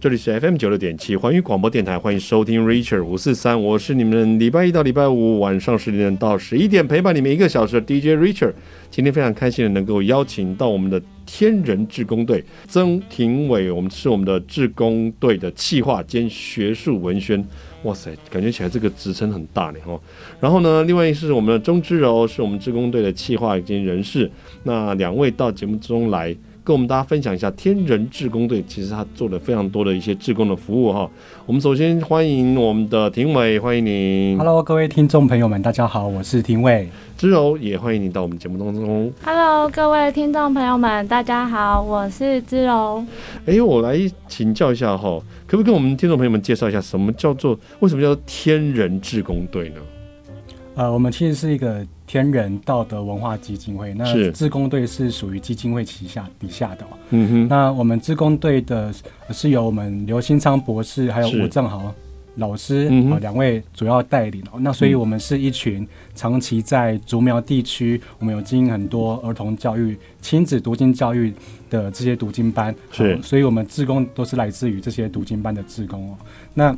这里是 FM 九六点七环宇广播电台，欢迎收听 Richard 五四三，我是你们礼拜一到礼拜五晚上十点到十一点陪伴你们一个小时的 DJ Richard。今天非常开心的能够邀请到我们的天人志工队曾庭伟，我们是我们的志工队的企划兼学术文宣。哇塞，感觉起来这个职称很大呢哈。然后呢，另外一是我们的钟之柔，是我们志工队的企划兼人事。那两位到节目中来。跟我们大家分享一下天人志工队，其实他做了非常多的一些志工的服务哈。我们首先欢迎我们的庭伟，欢迎您。Hello，各位听众朋友们，大家好，我是庭伟。之柔也欢迎您到我们节目当中。Hello，各位听众朋友们，大家好，我是之柔。哎，我来请教一下哈，可不可以跟我们听众朋友们介绍一下，什么叫做为什么叫做天人志工队呢？呃，我们其实是一个天人道德文化基金会，那自工队是属于基金会旗下底下的。嗯哼，那我们自工队的是由我们刘新昌博士还有吴正豪老师啊两、嗯、位主要带领。那所以我们是一群长期在竹苗地区，我们有经营很多儿童教育、亲子读经教育的这些读经班。是，所以我们自工都是来自于这些读经班的自工哦。那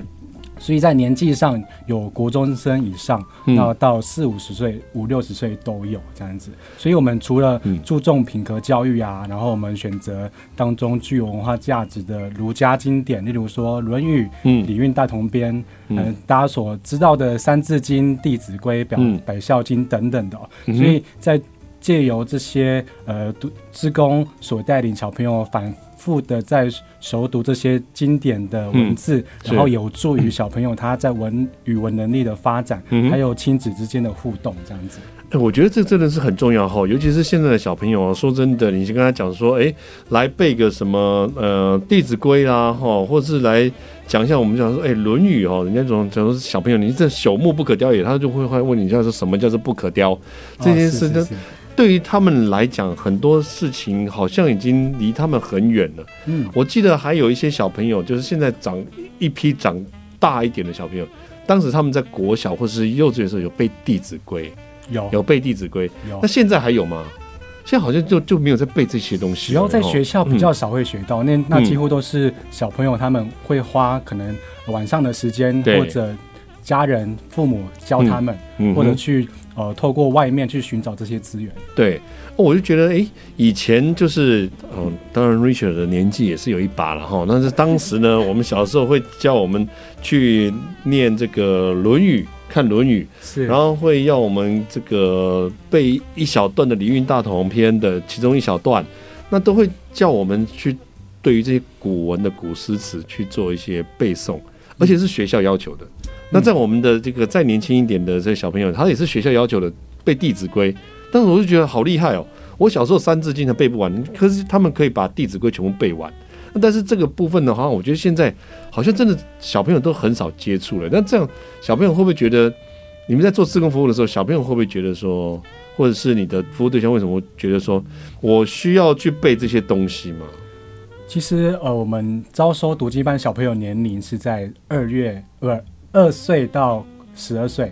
所以在年纪上有国中生以上，然后到四五十岁、五六十岁都有这样子。所以我们除了注重品格教育啊，然后我们选择当中具有文化价值的儒家经典，例如说《论语》、《礼运大同篇》，嗯，大家所知道的《三字经》、《弟子规》、表《百孝经》等等的。所以在借由这些呃读志工所带领小朋友反。负的在熟读这些经典的文字，嗯、然后有助于小朋友他在文语文能力的发展，嗯、还有亲子之间的互动，这样子。我觉得这真的是很重要哈，尤其是现在的小朋友，说真的，你就跟他讲说，哎、欸，来背个什么呃《弟子规》啦，哈，或者是来讲一下我们讲说，哎，《论语》哦，人家总讲说小朋友，你这朽木不可雕也，他就会会问你，叫做什么叫做不可雕这件事呢？对于他们来讲，很多事情好像已经离他们很远了。嗯，我记得还有一些小朋友，就是现在长一批长大一点的小朋友，当时他们在国小或是幼稚园的时候有背《弟子规》，有。有背《弟子规》，那现在还有吗？现在好像就就没有在背这些东西。只要在学校比较少会学到，那那几乎都是小朋友他们会花可能晚上的时间，或者家人父母教他们，或者去。呃，透过外面去寻找这些资源，对，我就觉得，哎、欸，以前就是，嗯、呃，当然，Richard 的年纪也是有一把了哈。但是当时呢，我们小时候会叫我们去念这个《论语》，看《论语》，是，然后会要我们这个背一小段的《礼运大同篇》的其中一小段，那都会叫我们去对于这些古文的古诗词去做一些背诵，而且是学校要求的。那在我们的这个再年轻一点的这些小朋友，他也是学校要求的背《弟子规》，但是我就觉得好厉害哦！我小时候《三字经》还背不完，可是他们可以把《弟子规》全部背完。但是这个部分的话，我觉得现在好像真的小朋友都很少接触了。那这样小朋友会不会觉得，你们在做自工服务的时候，小朋友会不会觉得说，或者是你的服务对象为什么觉得说我需要去背这些东西吗？其实呃，我们招收读经班小朋友年龄是在二月，不。二岁到十二岁，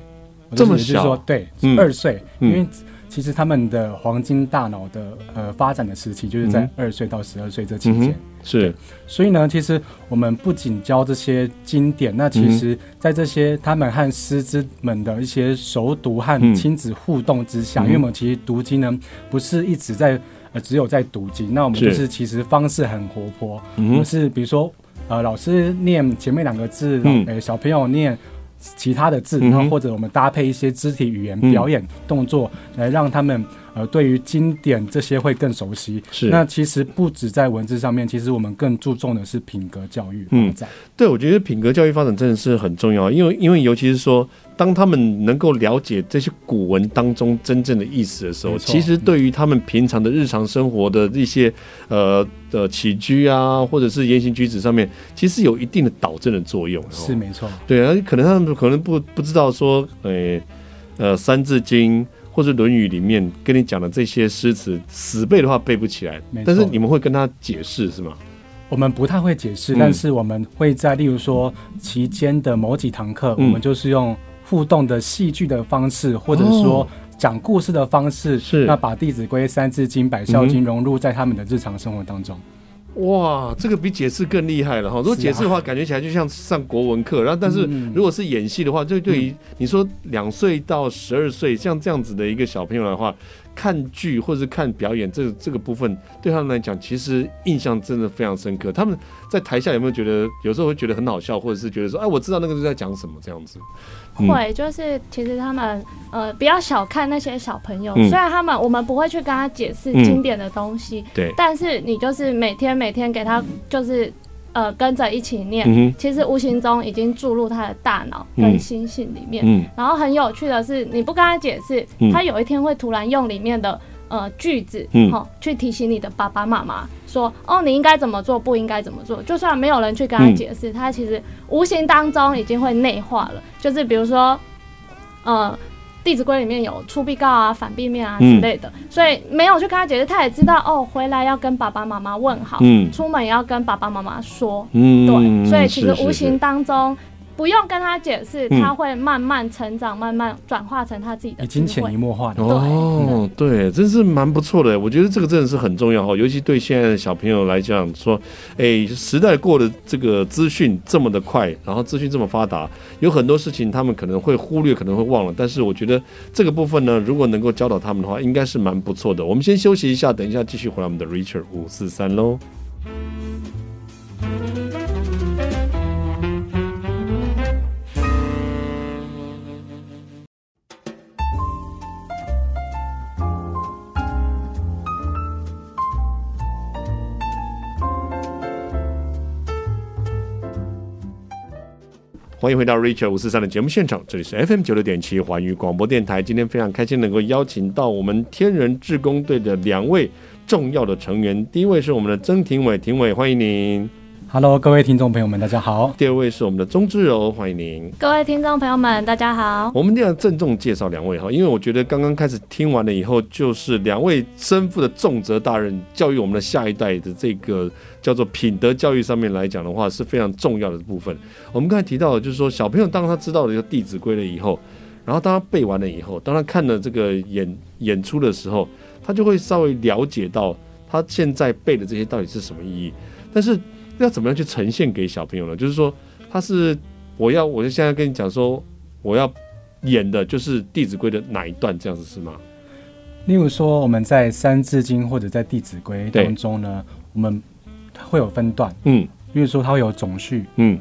这么小，说对，二岁，嗯，因为其实他们的黄金大脑的呃发展的时期就是在二岁到十二岁这期间，嗯，是，所以呢，其实我们不仅教这些经典，那其实在这些他们和师资们的一些熟读和亲子互动之下，嗯，因为我们其实读经呢不是一直在呃只有在读经，那我们就是。其实方式很活泼，我们是比如说。呃，老师念前面两个字，嗯，欸，小朋友念其他的字，然后或者我们搭配一些肢体语言表演动作，来让他们。呃，对于经典这些会更熟悉。是，那其实不止在文字上面，其实我们更注重的是品格教育发展。嗯，对，我觉得品格教育发展真的是很重要，因为因为尤其是说，当他们能够了解这些古文当中真正的意思的时候，其实对于他们平常的日常生活的一些呃的起居啊，或者是言行举止上面，其实有一定的导正的作用。是没错。对啊，可能他们可能不不知道说，呃呃《三字经》。或者《论语》里面跟你讲的这些诗词，死背的话背不起来。但是你们会跟他解释是吗？我们不太会解释，嗯，但是我们会在例如说期间的某几堂课，嗯，我们就是用互动的戏剧的方式，或者说讲故事的方式，是，哦，那把《弟子规》《三字经》《百孝经》融入在他们的日常生活当中。哇，这个比解释更厉害了哈！如果解释的话，啊、感觉起来就像上国文课。然后，但是如果是演戏的话，就对于你说两岁到十二岁像这样子的一个小朋友的话，看剧或者是看表演，这个这个部分对他们来讲，其实印象真的非常深刻。他们在台下有没有觉得有时候会觉得很好笑，或者是觉得说，哎，我知道那个是在讲什么这样子？嗯、会，就是其实他们呃，不要小看那些小朋友，嗯、虽然他们我们不会去跟他解释经典的东西，嗯、对，但是你就是每天每天给他就是呃跟着一起念，嗯、其实无形中已经注入他的大脑跟心性里面。嗯，然后很有趣的是，你不跟他解释，嗯、他有一天会突然用里面的。呃，句子，嗯，去提醒你的爸爸妈妈说，哦，你应该怎么做，不应该怎么做。就算没有人去跟他解释，嗯、他其实无形当中已经会内化了。就是比如说，呃，《弟子规》里面有出必告啊、反必面啊之类的，嗯、所以没有去跟他解释，他也知道哦，回来要跟爸爸妈妈问好，嗯，出门也要跟爸爸妈妈说，嗯，对，所以其实无形当中。不用跟他解释，他会慢慢成长，嗯、慢慢转化成他自己的，已经潜移默化的。哦，对，真是蛮不错的。我觉得这个真的是很重要哈，尤其对现在的小朋友来讲，说，哎、欸，时代过的这个资讯这么的快，然后资讯这么发达，有很多事情他们可能会忽略，可能会忘了。但是我觉得这个部分呢，如果能够教导他们的话，应该是蛮不错的。我们先休息一下，等一下继续回来我们的 Richard 五四三喽。欢迎回到 Richard 五四三的节目现场，这里是 FM 九六点七环宇广播电台。今天非常开心能够邀请到我们天人志工队的两位重要的成员，第一位是我们的曾庭伟，庭伟欢迎您。Hello，各位听众朋友们，大家好。第二位是我们的钟之柔，欢迎您。各位听众朋友们，大家好。我们一定要郑重介绍两位哈，因为我觉得刚刚开始听完了以后，就是两位身负的重责大任，教育我们的下一代的这个。叫做品德教育上面来讲的话是非常重要的部分。我们刚才提到的，就是说小朋友当他知道了一个《弟子规》了以后，然后当他背完了以后，当他看了这个演演出的时候，他就会稍微了解到他现在背的这些到底是什么意义。但是要怎么样去呈现给小朋友呢？就是说，他是我要，我就现在跟你讲说，我要演的就是《弟子规》的哪一段，这样子是吗？例如说，我们在《三字经》或者在《弟子规》当中呢，我们。会有分段，嗯，比如说它会有总序，嗯，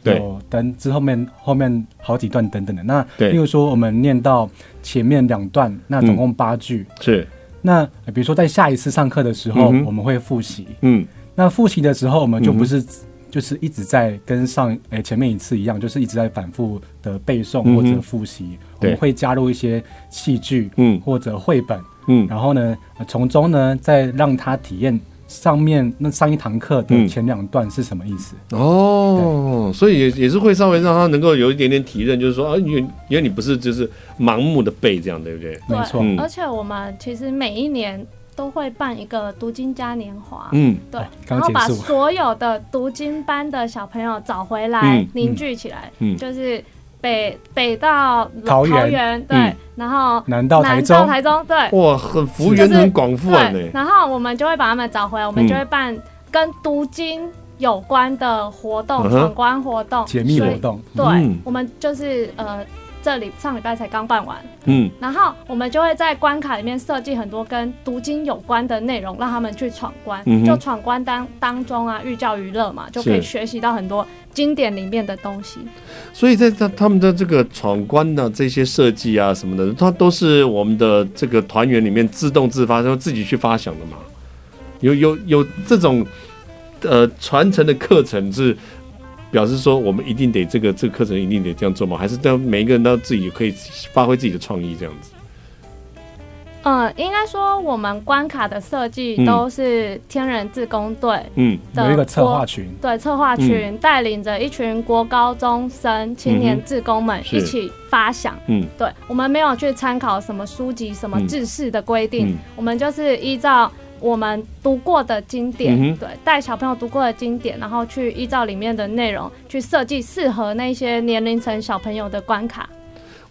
对，有等之后面后面好几段等等的。那，例如说我们念到前面两段，那总共八句，嗯、是。那比如说在下一次上课的时候，嗯、我们会复习，嗯，那复习的时候，我们就不是、嗯、就是一直在跟上诶前面一次一样，就是一直在反复的背诵或者复习，嗯、我们会加入一些戏剧，嗯，或者绘本，嗯，然后呢，从中呢再让他体验。上面那上一堂课的前两段是什么意思？嗯、哦，所以也也是会稍微让他能够有一点点体认，就是说啊，因为因为你不是就是盲目的背这样，对不对？对，没错。嗯、而且我们其实每一年都会办一个读经嘉年华，嗯，对，然后把所有的读经班的小朋友找回来，凝聚起来，嗯，就是。北北到桃园，对，然后南到台中，台中，对，哇，很幅员很广阔对。然后我们就会把他们找回来，我们就会办跟读经有关的活动，闯关活动、解密活动。对，我们就是呃。这里上礼拜才刚办完，嗯，然后我们就会在关卡里面设计很多跟读经有关的内容，让他们去闯关。嗯、就闯关当当中啊，寓教于乐嘛，就可以学习到很多经典里面的东西。所以在他他们的这个闯关的这些设计啊什么的，它都是我们的这个团员里面自动自发，然后自己去发想的嘛。有有有这种呃传承的课程是。表示说，我们一定得这个这个课程一定得这样做吗？还是让每一个人都自己可以发挥自己的创意这样子？嗯，应该说我们关卡的设计都是天人自工队，嗯，有一个策划群，对，策划群带领着一群国高中生青年志工们一起发想，嗯，对，我们没有去参考什么书籍、什么制式的规定，我们就是依照。我们读过的经典，嗯、对，带小朋友读过的经典，然后去依照里面的内容去设计适合那些年龄层小朋友的关卡。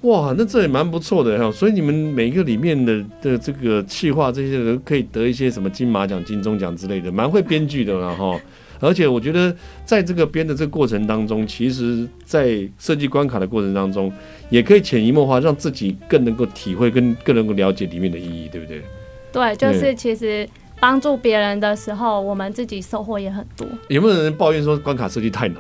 哇，那这也蛮不错的哈。所以你们每一个里面的的这个企划这些人可以得一些什么金马奖、金钟奖之类的，蛮会编剧的了哈。而且我觉得，在这个编的这个过程当中，其实，在设计关卡的过程当中，也可以潜移默化，让自己更能够体会，跟更能够了解里面的意义，对不对？对，就是其实帮助别人的时候，我们自己收获也很多。有没有人抱怨说关卡设计太难，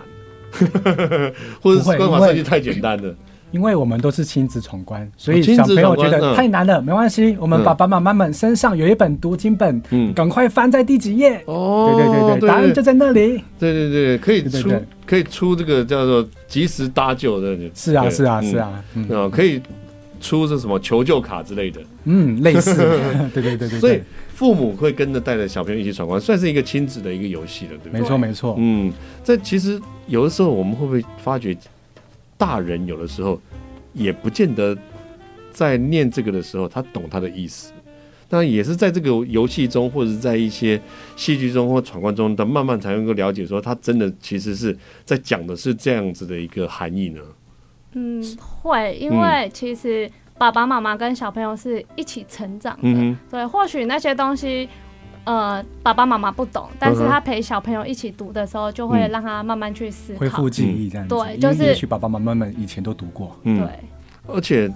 或者是关卡设计太简单了？因为我们都是亲子闯关，所以小朋友觉得太难了。嗯、没关系，我们爸爸妈妈们身上有一本读经本，嗯，赶快翻在第几页。哦，对对对对，答案就在那里。对对对，可以出可以出这个叫做及时搭救的。是啊是啊是啊，嗯，嗯可以出这什么求救卡之类的。嗯，类似。对对对对。所以父母会跟着带着小朋友一起闯关，算是一个亲子的一个游戏了，对不对？没错没错。嗯，这其实有的时候我们会不会发觉？大人有的时候也不见得在念这个的时候，他懂他的意思。当然也是在这个游戏中，或者是在一些戏剧中或闯关中，他慢慢才能够了解，说他真的其实是在讲的是这样子的一个含义呢。嗯，会，因为其实爸爸妈妈跟小朋友是一起成长的。嗯，对，或许那些东西。呃，爸爸妈妈不懂，但是他陪小朋友一起读的时候，就会让他慢慢去思考，恢复记忆这样子。对，就是也许爸爸妈妈们以前都读过。对，而且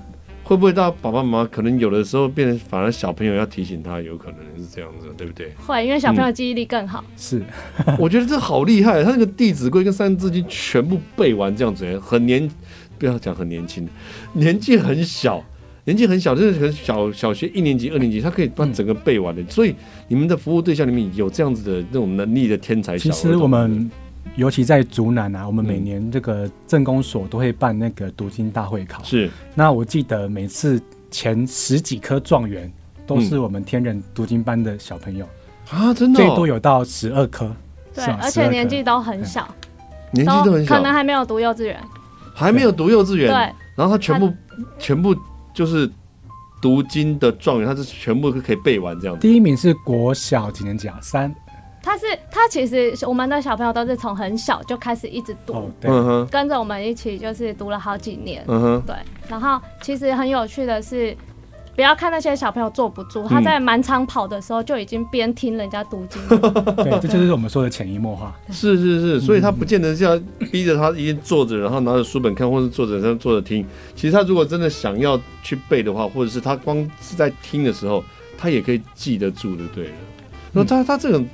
会不会到爸爸妈妈可能有的时候变成反而小朋友要提醒他，有可能是这样子，对不对？会，因为小朋友记忆力更好。是，我觉得这好厉害，他那个《弟子规》跟《三字经》全部背完这样子，很年，不要讲很年轻，年纪很小。年纪很小，就是很小小学一年级、二年级，他可以把整个背完的。嗯、所以你们的服务对象里面有这样子的那种能力的天才小。其实我们尤其在竹南啊，我们每年这个政工所都会办那个读经大会考。是。那我记得每次前十几科状元都是我们天人读经班的小朋友、嗯、啊，真的、哦、最多有到十二科。对，而且年纪都很小，年纪都很小，可能还没有读幼稚园，还没有读幼稚园。对。然后他全部全部。就是读经的状元，他是全部可以背完这样子。第一名是国小几年级啊？三。他是他其实我们的小朋友都是从很小就开始一直读，哦、对，跟着我们一起就是读了好几年。嗯哼，对。然后其实很有趣的是。不要看那些小朋友坐不住，他在满场跑的时候就已经边听人家读经。对，这就是我们说的潜移默化。是是是，所以他不见得是要逼着他一直坐着，然后拿着书本看，或者坐着这样坐着听。其实他如果真的想要去背的话，或者是他光是在听的时候，他也可以记得住的，对了。那他他这种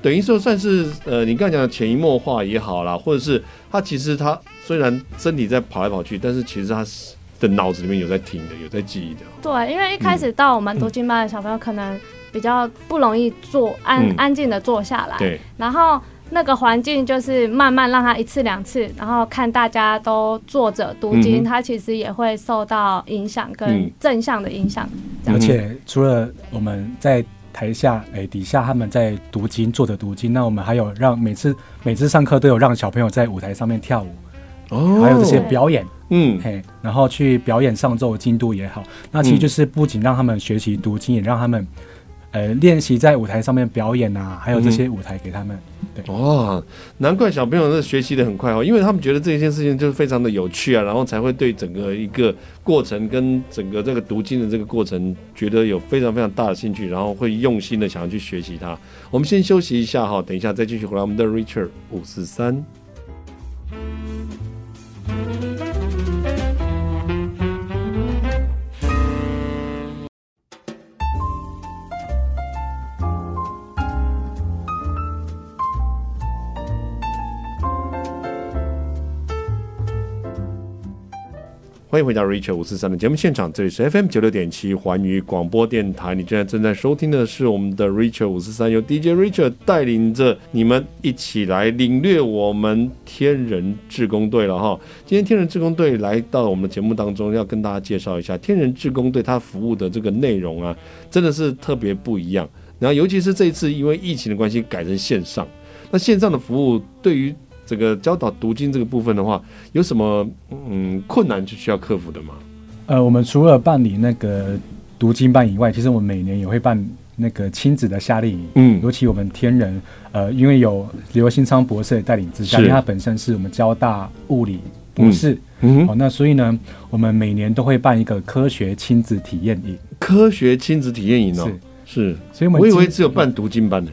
等于说算是呃，你刚才讲的潜移默化也好啦，或者是他其实他虽然身体在跑来跑去，但是其实他是。的脑子里面有在听的，有在记忆的。对，因为一开始到我们读经班的小朋友，可能比较不容易坐安、嗯、安静的坐下来。对。然后那个环境就是慢慢让他一次两次，然后看大家都坐着读经，嗯、他其实也会受到影响跟正向的影响。而且除了我们在台下，哎、欸，底下他们在读经，坐着读经，那我们还有让每次每次上课都有让小朋友在舞台上面跳舞，哦，还有这些表演。嗯，嘿，然后去表演上奏经度也好，那其实就是不仅让他们学习读经，也让他们呃练习在舞台上面表演啊，还有这些舞台给他们。对，哦，难怪小朋友是学习的很快哦，因为他们觉得这件事情就是非常的有趣啊，然后才会对整个一个过程跟整个这个读经的这个过程觉得有非常非常大的兴趣，然后会用心的想要去学习它。我们先休息一下哈，等一下再继续回来我们的 Richard 五四三。欢迎回到 Richard 五四三的节目现场，这里是 FM 九六点七环宇广播电台。你现在正在收听的是我们的 Richard 五四三，由 DJ Richard 带领着你们一起来领略我们天人志工队了哈。今天天人志工队来到我们的节目当中，要跟大家介绍一下天人志工队他服务的这个内容啊，真的是特别不一样。然后尤其是这一次因为疫情的关系改成线上，那线上的服务对于这个教导读经这个部分的话，有什么嗯困难就需要克服的吗？呃，我们除了办理那个读经班以外，其实我们每年也会办那个亲子的夏令营。嗯，尤其我们天人，呃，因为有刘新昌博士的带领之下，因为他本身是我们交大物理博士。嗯，好，那所以呢，我们每年都会办一个科学亲子体验营。科学亲子体验营哦，是是，所以我以为只有办读经班的。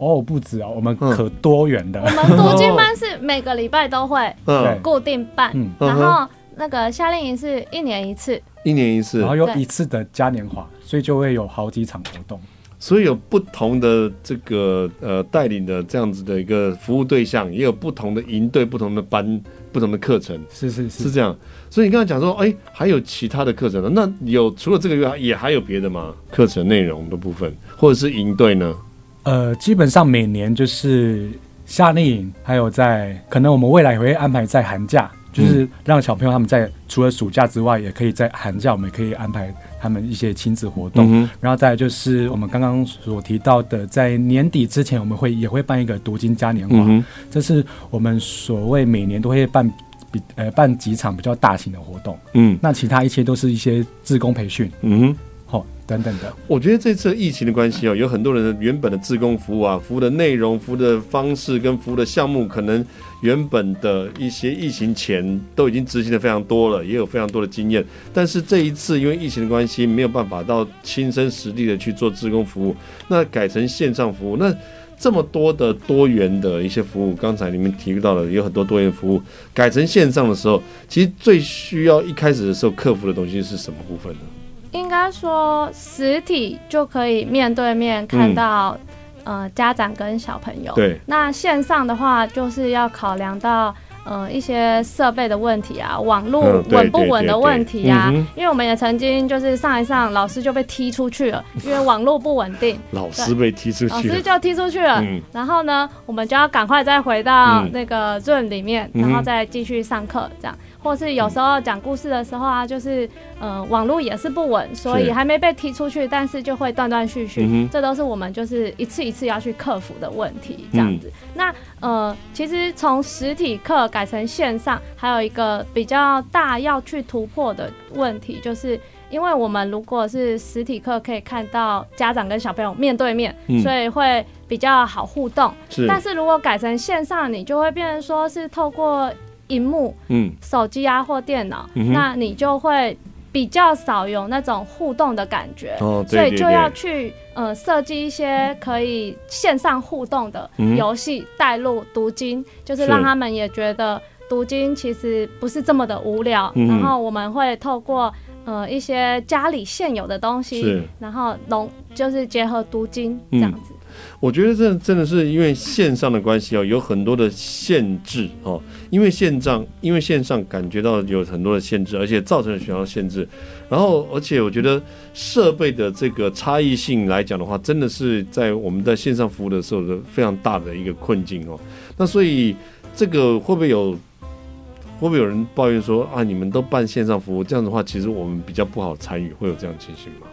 哦，不止哦，我们可多元的。我们读经班是每个礼拜都会固定办，然后那个夏令营是一年一次，一年一次，然后有一次的嘉年华，所以就会有好几场活动。所以有不同的这个呃带领的这样子的一个服务对象，也有不同的营队、不同的班、不同的课程，是是是，是这样。所以你刚才讲说，哎、欸，还有其他的课程呢？那有除了这个以外，也还有别的吗？课程内容的部分，或者是营队呢？呃，基本上每年就是夏令营，还有在可能我们未来也会安排在寒假，就是让小朋友他们在除了暑假之外，也可以在寒假，我们也可以安排他们一些亲子活动。嗯、然后再就是我们刚刚所提到的，在年底之前，我们会也会办一个读经嘉年华，嗯，这是我们所谓每年都会办比呃办几场比较大型的活动。嗯，那其他一切都是一些自工培训。嗯。等等的，我觉得这次疫情的关系哦，有很多人原本的自工服务啊，服务的内容、服务的方式跟服务的项目，可能原本的一些疫情前都已经执行的非常多了，也有非常多的经验。但是这一次因为疫情的关系，没有办法到亲身实地的去做自工服务，那改成线上服务。那这么多的多元的一些服务，刚才你们提到了有很多多元服务，改成线上的时候，其实最需要一开始的时候克服的东西是什么部分呢？应该说，实体就可以面对面看到，嗯、呃，家长跟小朋友。对。那线上的话，就是要考量到，呃，一些设备的问题啊，网络稳不稳的问题啊。因为我们也曾经就是上一上，老师就被踢出去了，因为网络不稳定。老师被踢出去。老师就踢出去了。嗯。然后呢，我们就要赶快再回到那个 Zoom 里面，嗯、然后再继续上课，这样。或是有时候讲故事的时候啊，就是呃网络也是不稳，所以还没被踢出去，但是就会断断续续、嗯，这都是我们就是一次一次要去克服的问题，这样子。嗯、那呃，其实从实体课改成线上，还有一个比较大要去突破的问题，就是因为我们如果是实体课可以看到家长跟小朋友面对面，嗯、所以会比较好互动。是，但是如果改成线上，你就会变成说是透过。荧幕，嗯，手机啊或电脑、嗯，那你就会比较少有那种互动的感觉，哦、对对对，所以就要去呃设计一些可以线上互动的游戏，带入读经、嗯，就是让他们也觉得读经其实不是这么的无聊。然后我们会透过呃一些家里现有的东西，然后融就是结合读经这样子。我觉得这真的是因为线上的关系哦，有很多的限制哦。因为线上，因为线上感觉到有很多的限制，而且造成了学校限制。然后，而且我觉得设备的这个差异性来讲的话，真的是在我们在线上服务的时候的非常大的一个困境哦。那所以这个会不会有会不会有人抱怨说啊，你们都办线上服务，这样的话其实我们比较不好参与，会有这样情形吗？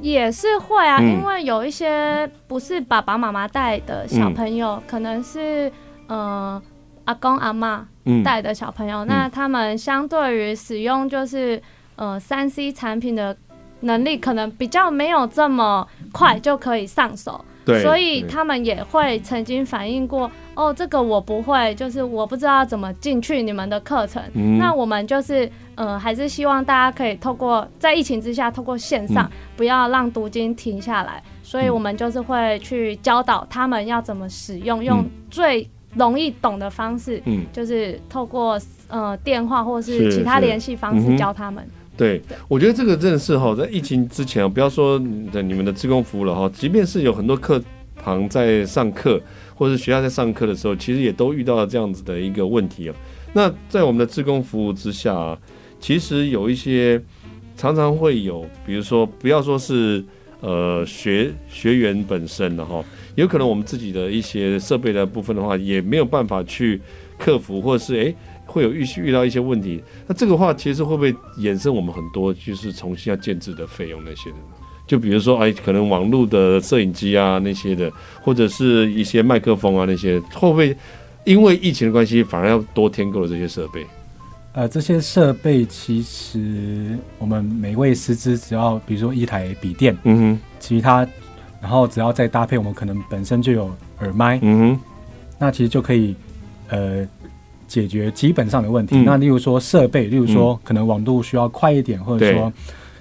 也是会啊，因为有一些不是爸爸妈妈带的小朋友，嗯、可能是呃阿公阿妈带的小朋友，嗯，那他们相对于使用就是呃三 C 产品的能力，可能比较没有这么快就可以上手。所以他们也会曾经反映过，哦，这个我不会，就是我不知道怎么进去你们的课程。嗯。那我们就是，呃，还是希望大家可以透过在疫情之下，透过线上，不要让读经停下来。所以我们就是会去教导他们要怎么使用，用最容易懂的方式，嗯，就是透过呃电话或是其他联系方式教他们。对，我觉得这个真的是哈，在疫情之前，不要说在你们的职工服务了哈，即便是有很多课堂在上课，或者是学校在上课的时候，其实也都遇到了这样子的一个问题啊。那在我们的志工服务之下，其实有一些常常会有，比如说不要说是呃学学员本身的哈，有可能我们自己的一些设备的部分的话，也没有办法去克服，或者是诶。会有遇遇到一些问题，那这个话其实会不会衍生我们很多就是重新要建置的费用那些的？就比如说哎，可能网络的摄影机啊那些的，或者是一些麦克风啊那些，会不会因为疫情的关系反而要多添购了这些设备？呃，这些设备其实我们每位师资只要比如说一台笔电，嗯哼，其他然后只要再搭配我们可能本身就有耳麦，嗯哼，那其实就可以呃。解决基本上的问题。嗯、那例如说设备，例如说可能网络需要快一点，嗯、或者说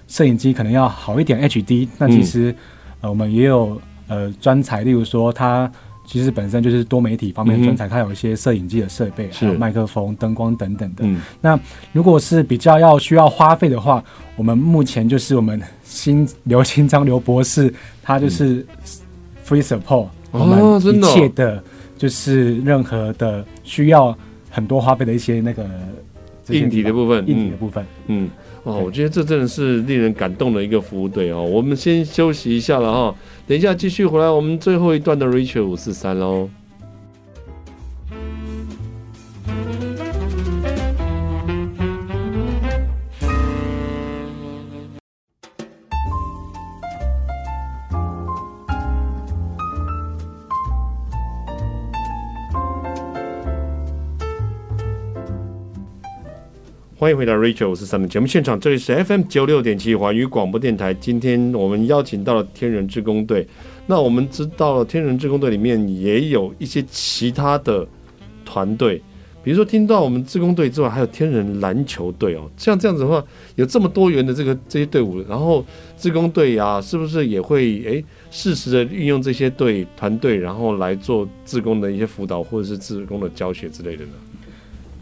摄影机可能要好一点 HD。那其实、嗯、呃我们也有呃专才，例如说它其实本身就是多媒体方面的专才，它有一些摄影机的设备，还有麦克风、灯光等等的。嗯、那如果是比较要需要花费的话，我们目前就是我们新刘新章刘博士，他就是 free support、嗯、我们一切的，就是任何的需要很多花费的一些那个硬体的部分，硬体的部分，嗯，哦，我觉得这真的是令人感动的一个服务队哦。我们先休息一下了哈，等一下继续回来，我们最后一段的 Richard 五四三喽。欢迎回到 Rachel 我是三的节目现场，这里是 FM 九六点七环宇广播电台。今天我们邀请到了天人志工队。那我们知道了天人志工队里面也有一些其他的团队，比如说听到我们志工队之外，还有天人篮球队哦。像这样子的话，有这么多元的这个这些队伍，然后志工队呀，是不是也会诶适时的运用这些队团队，然后来做志工的一些辅导或者是志工的教学之类的呢？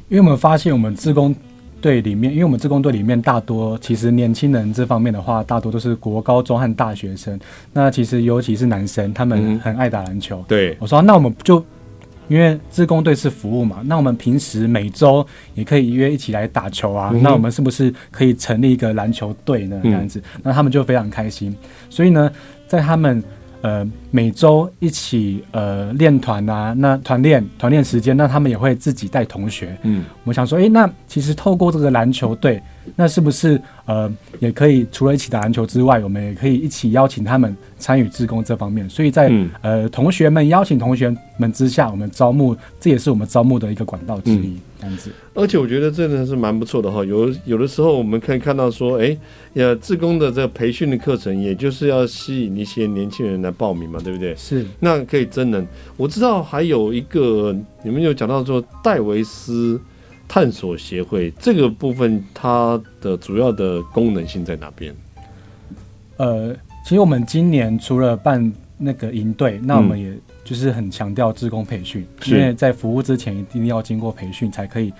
因为我们发现我们志工。队里面，因为我们自工队里面大多其实年轻人这方面的话，大多都是国高中和大学生。那其实尤其是男生，他们很爱打篮球。嗯、对，我说那我们就因为自工队是服务嘛，那我们平时每周也可以约一起来打球啊。嗯、那我们是不是可以成立一个篮球队呢？这样子，那他们就非常开心。所以呢，在他们。呃，每周一起呃练团啊，那团练团练时间，那他们也会自己带同学。嗯，我想说，诶、欸，那其实透过这个篮球队，那是不是呃也可以除了一起打篮球之外，我们也可以一起邀请他们参与志工这方面？所以在、嗯、呃同学们邀请同学们之下，我们招募，这也是我们招募的一个管道之一。嗯而且我觉得真的是蛮不错的哈，有有的时候我们可以看到说，哎，呃，自工的这个培训的课程，也就是要吸引一些年轻人来报名嘛，对不对？是，那可以真人。我知道还有一个，你们有讲到说戴维斯探索协会这个部分，它的主要的功能性在哪边？呃，其实我们今年除了办那个营队，那我们也、嗯。就是很强调职工培训，因为在服务之前一定要经过培训，才可以，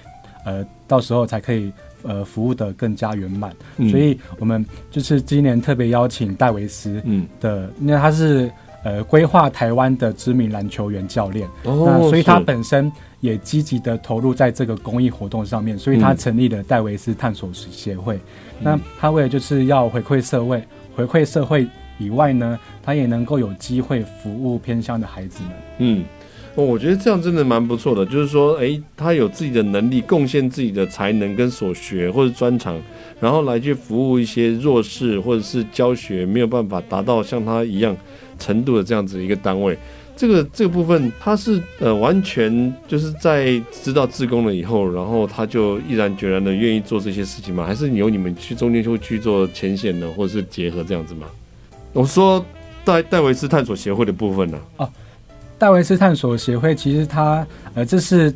呃，到时候才可以呃服务的更加圆满。嗯、所以我们就是今年特别邀请戴维斯的，因为、嗯、他是呃规划台湾的知名篮球员教练，哦、那所以他本身也积极的投入在这个公益活动上面，所以他成立了戴维斯探索协会。嗯、那他为了就是要回馈社会，回馈社会。以外呢，他也能够有机会服务偏乡的孩子们。嗯，我觉得这样真的蛮不错的。就是说，诶，他有自己的能力，贡献自己的才能跟所学或者专长，然后来去服务一些弱势或者是教学没有办法达到像他一样程度的这样子一个单位。这个这个部分，他是呃完全就是在知道自工了以后，然后他就毅然决然的愿意做这些事情吗？还是由你们去中间就会去做前线的，或者是结合这样子吗？我说戴戴维斯探索协会的部分呢？哦，戴维斯探索协会其实它呃，这是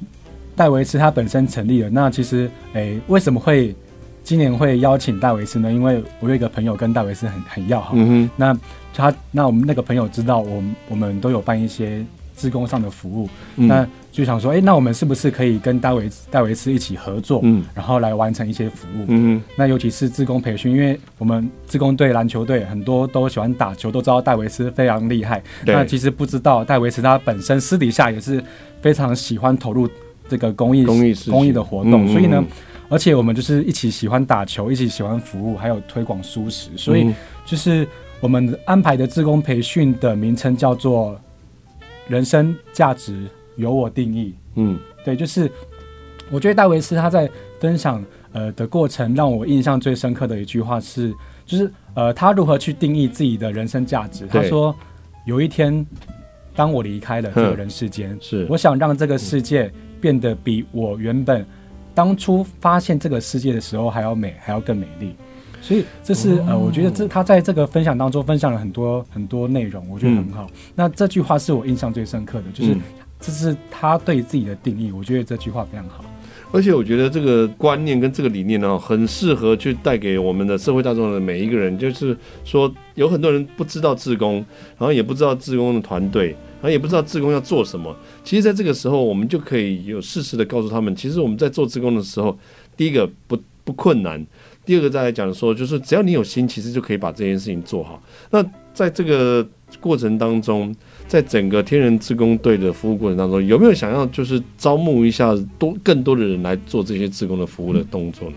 戴维斯他本身成立的。那其实诶、欸，为什么会今年会邀请戴维斯呢？因为我有一个朋友跟戴维斯很很要好。嗯哼。那他那我们那个朋友知道我们我们都有办一些志工上的服务，嗯、那就想说，哎、欸，那我们是不是可以跟戴维戴维斯一起合作，嗯，然后来完成一些服务，嗯，那尤其是自工培训，因为我们自工队篮球队很多都喜欢打球，都知道戴维斯非常厉害，那其实不知道戴维斯他本身私底下也是非常喜欢投入这个公益公益公益的活动，嗯、所以呢，而且我们就是一起喜欢打球，一起喜欢服务，还有推广蔬食，所以就是我们安排的志工培训的名称叫做。人生价值由我定义。嗯，对，就是我觉得戴维斯他在分享呃的过程，让我印象最深刻的一句话是，就是呃他如何去定义自己的人生价值。他说，有一天当我离开了这个人世间，是我想让这个世界变得比我原本当初发现这个世界的时候还要美，还要更美丽。所以这是呃，我觉得这他在这个分享当中分享了很多很多内容，我觉得很好。嗯、那这句话是我印象最深刻的，就是这是他对自己的定义，我觉得这句话非常好。而且我觉得这个观念跟这个理念呢，很适合去带给我们的社会大众的每一个人。就是说，有很多人不知道自工，然后也不知道自工的团队，然后也不知道自工要做什么。其实，在这个时候，我们就可以有适时的告诉他们，其实我们在做自工的时候，第一个不不困难，第二个再来讲说，就是只要你有心，其实就可以把这件事情做好。那在这个过程当中，在整个天人志工队的服务过程当中，有没有想要就是招募一下多更多的人来做这些志工的服务的动作呢？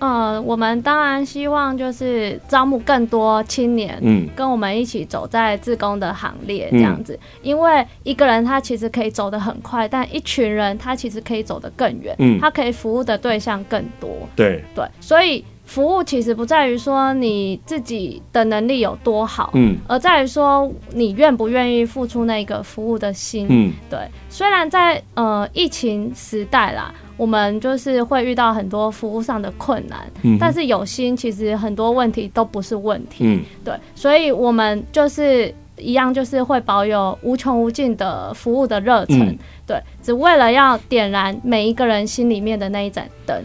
呃，我们当然希望就是招募更多青年，嗯，跟我们一起走在自工的行列这样子。嗯、因为一个人他其实可以走得很快，但一群人他其实可以走得更远，嗯，他可以服务的对象更多。对对，所以。服务其实不在于说你自己的能力有多好，嗯，而在于说你愿不愿意付出那个服务的心，嗯，对。虽然在呃疫情时代啦，我们就是会遇到很多服务上的困难，嗯，但是有心，其实很多问题都不是问题，嗯，对。所以我们就是一样，就是会保有无穷无尽的服务的热忱，嗯，对，只为了要点燃每一个人心里面的那一盏灯。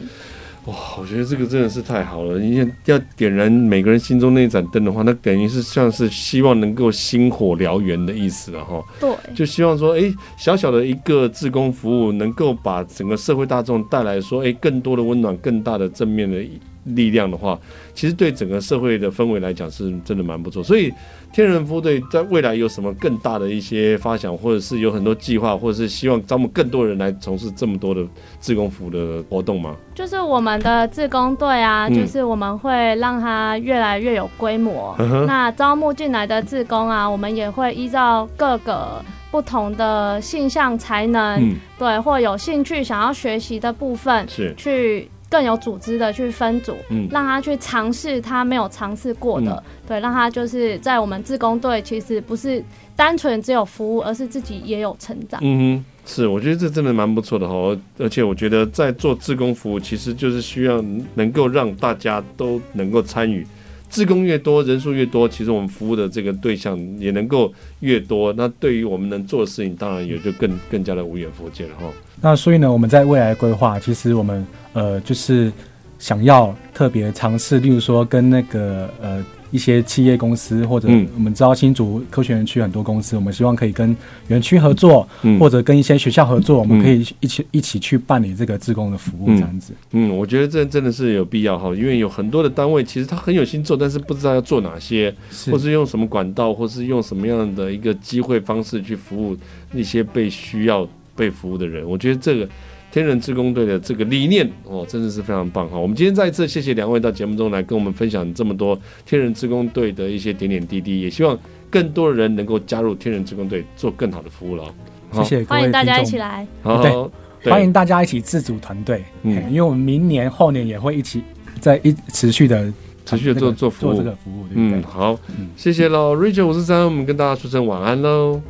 哇，我觉得这个真的是太好了！你要要点燃每个人心中那一盏灯的话，那等于是像是希望能够星火燎原的意思了哈。对，就希望说，哎，小小的一个志工服务，能够把整个社会大众带来说，哎，更多的温暖，更大的正面的力量的话，其实对整个社会的氛围来讲，是真的蛮不错。所以，天人服务队在未来有什么更大的一些发想，或者是有很多计划，或者是希望招募更多人来从事这么多的志工服务的活动吗？就是我们的志工队啊，就是我们会让它越来越有规模。嗯、那招募进来的志工啊，我们也会依照各个不同的性向、才能，嗯、对，或有兴趣想要学习的部分，是去。更有组织的去分组，嗯，让他去尝试他没有尝试过的，嗯，对，让他就是在我们自工队，其实不是单纯只有服务，而是自己也有成长。嗯哼，是，我觉得这真的蛮不错的哦，而且我觉得在做自工服务，其实就是需要能够让大家都能够参与。志工越多，人数越多，其实我们服务的这个对象也能够越多。那对于我们能做的事情，当然也就更更加的无远弗届了哈。那所以呢，我们在未来规划，其实我们呃就是想要特别尝试，例如说跟那个呃。一些企业公司，或者我们知道新竹科学园区很多公司，嗯，我们希望可以跟园区合作，嗯，或者跟一些学校合作，我们可以一起，嗯，一起去办理这个志工的服务，这样子。嗯，我觉得这真的是有必要哈，因为有很多的单位其实他很有心做，但是不知道要做哪些，是或是用什么管道，或是用什么样的一个机会方式去服务那些被需要被服务的人。我觉得这个。天人志工队的这个理念哦，真的是非常棒哈！我们今天再一次谢谢两位到节目中来跟我们分享这么多天人志工队的一些点点滴滴，也希望更多的人能够加入天人志工队，做更好的服务了。谢谢，欢迎大家一起来。好，对，欢迎大家一起自主团队。嗯，因为我们明年后年也会一起在一持续的持续的做做服务，做这个服务。嗯，好，谢谢喽，Rachel 五四三，我们跟大家说声晚安喽。